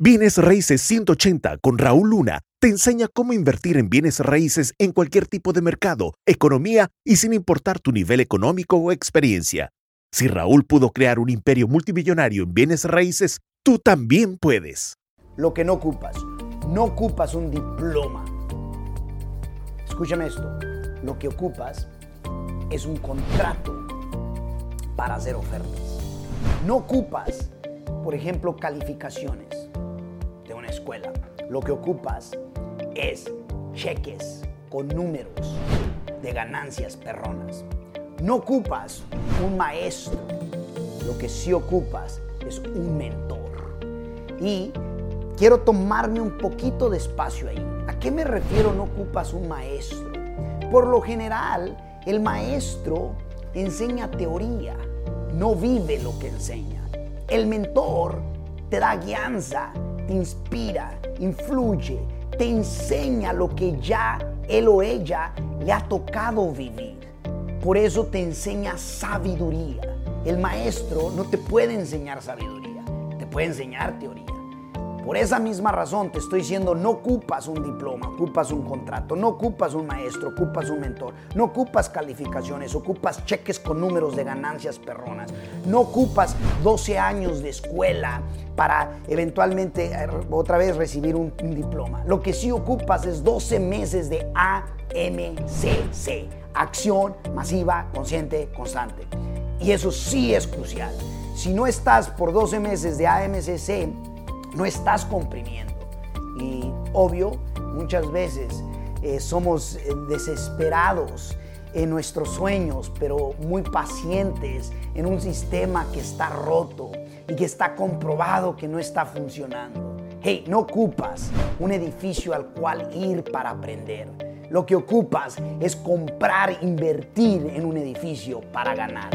Bienes Raíces 180 con Raúl Luna te enseña cómo invertir en bienes raíces en cualquier tipo de mercado, economía y sin importar tu nivel económico o experiencia. Si Raúl pudo crear un imperio multimillonario en bienes raíces, tú también puedes. Lo que no ocupas, no ocupas un diploma. Escúchame esto, lo que ocupas es un contrato para hacer ofertas. No ocupas, por ejemplo, calificaciones escuela. Lo que ocupas es cheques con números de ganancias perronas. No ocupas un maestro, lo que sí ocupas es un mentor. Y quiero tomarme un poquito de espacio ahí. ¿A qué me refiero no ocupas un maestro? Por lo general, el maestro enseña teoría, no vive lo que enseña. El mentor te da guianza, te inspira, influye, te enseña lo que ya él o ella le ha tocado vivir. Por eso te enseña sabiduría. El maestro no te puede enseñar sabiduría, te puede enseñar teoría. Por esa misma razón te estoy diciendo, no ocupas un diploma, ocupas un contrato, no ocupas un maestro, ocupas un mentor, no ocupas calificaciones, ocupas cheques con números de ganancias perronas, no ocupas 12 años de escuela para eventualmente eh, otra vez recibir un, diploma. Lo que sí ocupas es 12 meses de AMCC, acción masiva, consciente, constante. Y eso sí es crucial. Si no estás por 12 meses de AMCC, no estás comprimiendo. Y obvio, muchas veces eh, somos eh, desesperados en nuestros sueños, pero muy pacientes en un sistema que está roto y que está comprobado que no está funcionando. Hey, no ocupas un edificio al cual ir para aprender. Lo que ocupas es comprar, invertir en un edificio para ganar.